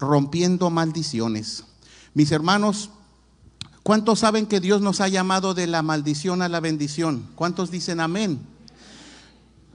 rompiendo maldiciones. Mis hermanos, ¿cuántos saben que Dios nos ha llamado de la maldición a la bendición? ¿Cuántos dicen amén?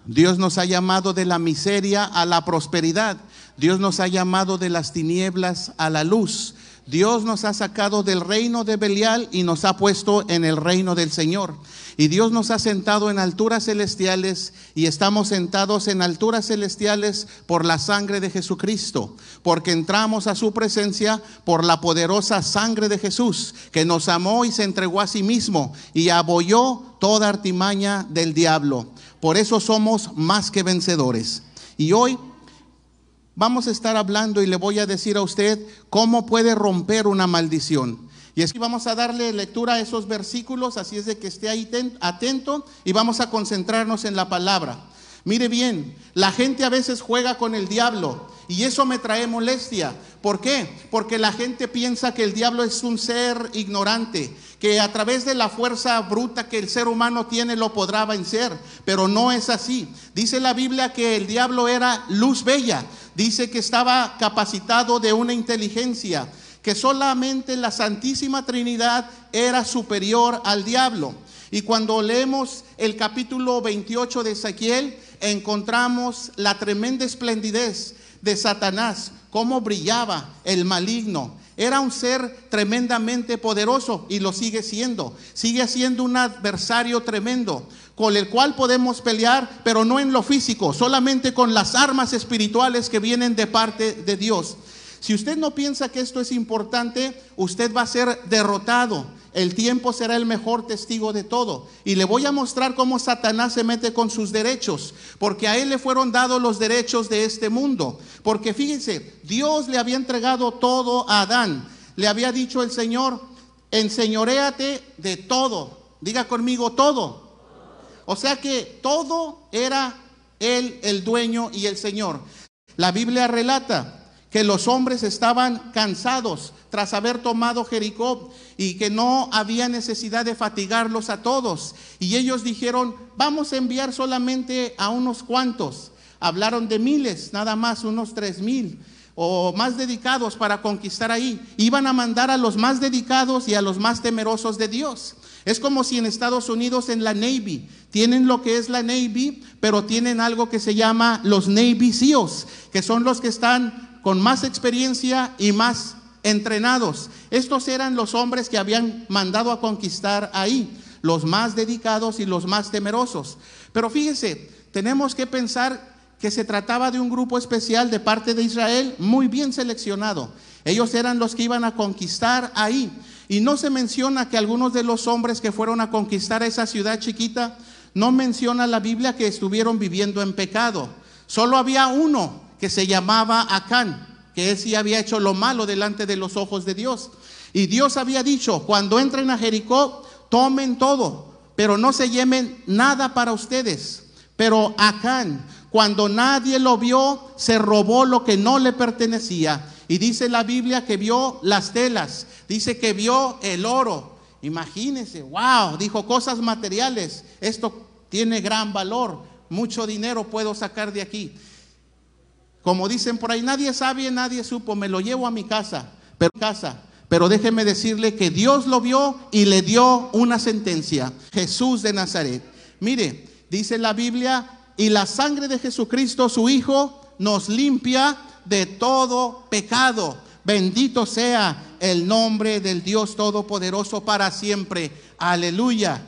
Dios nos ha llamado de la miseria a la prosperidad. Dios nos ha llamado de las tinieblas a la luz. Dios nos ha sacado del reino de Belial y nos ha puesto en el reino del Señor. Y Dios nos ha sentado en alturas celestiales y estamos sentados en alturas celestiales por la sangre de Jesucristo, porque entramos a su presencia por la poderosa sangre de Jesús, que nos amó y se entregó a sí mismo y abolló toda artimaña del diablo. Por eso somos más que vencedores. Y hoy vamos a estar hablando y le voy a decir a usted cómo puede romper una maldición. Y así vamos a darle lectura a esos versículos, así es de que esté ahí atento y vamos a concentrarnos en la palabra. Mire bien, la gente a veces juega con el diablo y eso me trae molestia. ¿Por qué? Porque la gente piensa que el diablo es un ser ignorante, que a través de la fuerza bruta que el ser humano tiene lo podrá vencer, pero no es así. Dice la Biblia que el diablo era luz bella, dice que estaba capacitado de una inteligencia, que solamente la Santísima Trinidad era superior al diablo. Y cuando leemos el capítulo 28 de Ezequiel, encontramos la tremenda esplendidez de Satanás, cómo brillaba el maligno. Era un ser tremendamente poderoso y lo sigue siendo. Sigue siendo un adversario tremendo con el cual podemos pelear, pero no en lo físico, solamente con las armas espirituales que vienen de parte de Dios. Si usted no piensa que esto es importante, usted va a ser derrotado. El tiempo será el mejor testigo de todo. Y le voy a mostrar cómo Satanás se mete con sus derechos, porque a él le fueron dados los derechos de este mundo. Porque fíjense, Dios le había entregado todo a Adán. Le había dicho el Señor, enseñoréate de todo. Diga conmigo todo. O sea que todo era él el dueño y el Señor. La Biblia relata que los hombres estaban cansados tras haber tomado Jericó y que no había necesidad de fatigarlos a todos. Y ellos dijeron, vamos a enviar solamente a unos cuantos. Hablaron de miles, nada más, unos tres mil o más dedicados para conquistar ahí. Iban a mandar a los más dedicados y a los más temerosos de Dios. Es como si en Estados Unidos en la Navy tienen lo que es la Navy, pero tienen algo que se llama los Navy SEALs, que son los que están con más experiencia y más entrenados. Estos eran los hombres que habían mandado a conquistar ahí, los más dedicados y los más temerosos. Pero fíjese, tenemos que pensar que se trataba de un grupo especial de parte de Israel muy bien seleccionado. Ellos eran los que iban a conquistar ahí. Y no se menciona que algunos de los hombres que fueron a conquistar esa ciudad chiquita, no menciona la Biblia que estuvieron viviendo en pecado. Solo había uno que se llamaba Acán, que él sí había hecho lo malo delante de los ojos de Dios. Y Dios había dicho, cuando entren a Jericó, tomen todo, pero no se lleven nada para ustedes. Pero Acán, cuando nadie lo vio, se robó lo que no le pertenecía. Y dice la Biblia que vio las telas, dice que vio el oro. Imagínense, wow, dijo cosas materiales, esto tiene gran valor, mucho dinero puedo sacar de aquí. Como dicen por ahí, nadie sabe, nadie supo, me lo llevo a mi casa, pero casa. Pero déjeme decirle que Dios lo vio y le dio una sentencia. Jesús de Nazaret. Mire, dice la Biblia, y la sangre de Jesucristo, su Hijo, nos limpia de todo pecado. Bendito sea el nombre del Dios Todopoderoso para siempre. Aleluya.